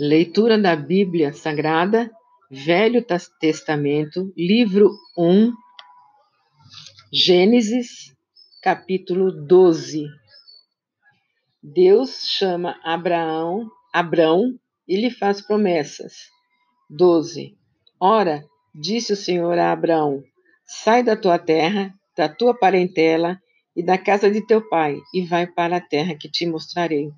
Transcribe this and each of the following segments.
Leitura da Bíblia Sagrada, Velho Testamento, livro 1, Gênesis, capítulo 12. Deus chama Abraão, Abrão e lhe faz promessas. 12. Ora, disse o Senhor a Abraão: Sai da tua terra, da tua parentela e da casa de teu pai, e vai para a terra que te mostrarei.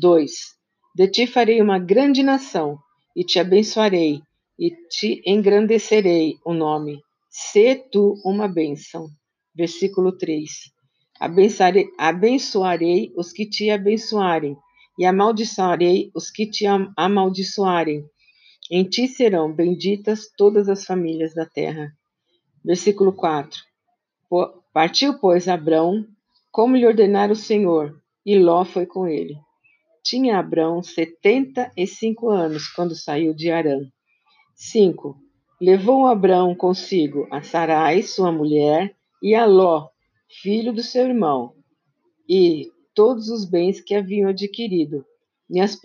2. De ti farei uma grande nação, e te abençoarei, e te engrandecerei o nome. Sê tu uma bênção. Versículo 3. Abençoarei, abençoarei os que te abençoarem, e amaldiçoarei os que te amaldiçoarem. Em ti serão benditas todas as famílias da terra. Versículo 4. Partiu, pois, Abrão, como lhe ordenara o Senhor, e Ló foi com ele. Tinha Abrão setenta e cinco anos quando saiu de Arã. 5. Levou Abrão consigo a Sarai, sua mulher, e a Ló, filho do seu irmão, e todos os bens que haviam adquirido, e as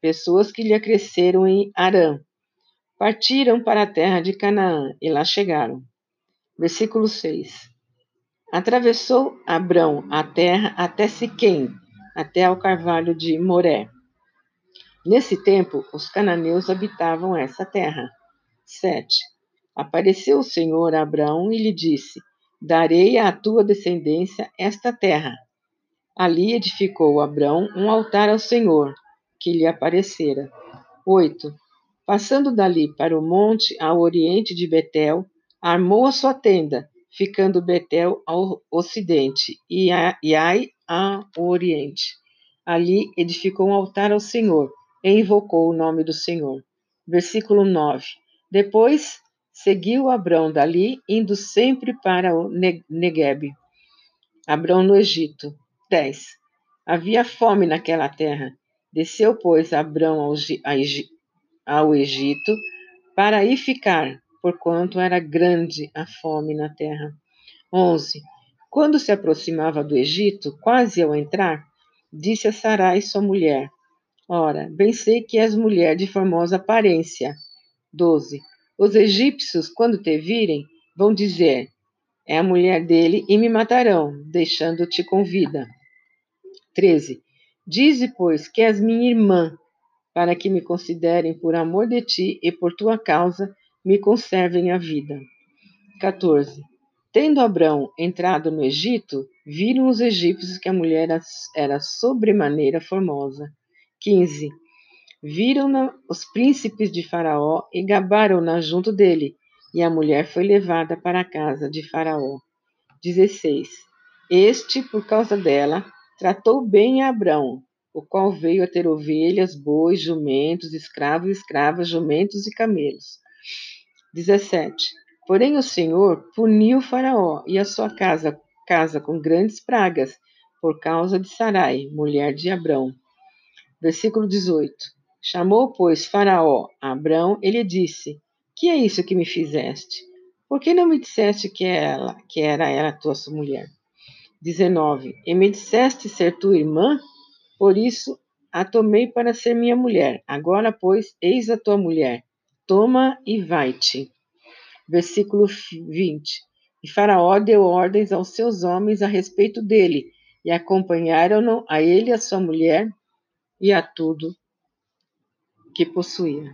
pessoas que lhe acresceram em Arã. Partiram para a terra de Canaã e lá chegaram. Versículo 6. Atravessou Abrão a terra até Siquém, até ao carvalho de Moré. Nesse tempo, os cananeus habitavam essa terra. 7. Apareceu o Senhor a Abraão e lhe disse: Darei à tua descendência esta terra. Ali edificou Abraão um altar ao Senhor, que lhe aparecera. 8. Passando dali para o monte ao oriente de Betel, armou a sua tenda, ficando Betel ao ocidente e Ai ao oriente. Ali edificou um altar ao Senhor e invocou o nome do Senhor. Versículo 9. Depois seguiu Abrão dali, indo sempre para o Negueb. Abrão no Egito. 10. Havia fome naquela terra. Desceu, pois, Abrão ao, Egito para aí ficar, porquanto era grande a fome na terra. 11. Quando se aproximava do Egito, quase ao entrar, disse a Sarai, sua mulher: Ora, bem sei que és mulher de formosa aparência. 12. Os egípcios, quando te virem, vão dizer: É a mulher dele e me matarão, deixando-te com vida. 13. Dize, pois, que és minha irmã, para que me considerem por amor de ti e por tua causa me conservem a vida. 14. Tendo Abrão entrado no Egito, viram os egípcios que a mulher era sobremaneira formosa. 15. Viram-na os príncipes de Faraó e gabaram-na junto dele, e a mulher foi levada para a casa de Faraó. 16. Este, por causa dela, tratou bem a Abrão, o qual veio a ter ovelhas, bois, jumentos, escravos, escravas, jumentos e camelos. 17. Porém o Senhor puniu Faraó e a sua casa, casa com grandes pragas, por causa de Sarai, mulher de Abrão. Versículo 18. Chamou, pois, Faraó a Abrão e lhe disse: Que é isso que me fizeste? Por que não me disseste que ela, que era ela tua mulher? 19. E me disseste ser tua irmã? Por isso a tomei para ser minha mulher. Agora, pois, eis a tua mulher. Toma e vai-te versículo 20. E Faraó deu ordens aos seus homens a respeito dele, e acompanharam-no a ele, a sua mulher e a tudo que possuía.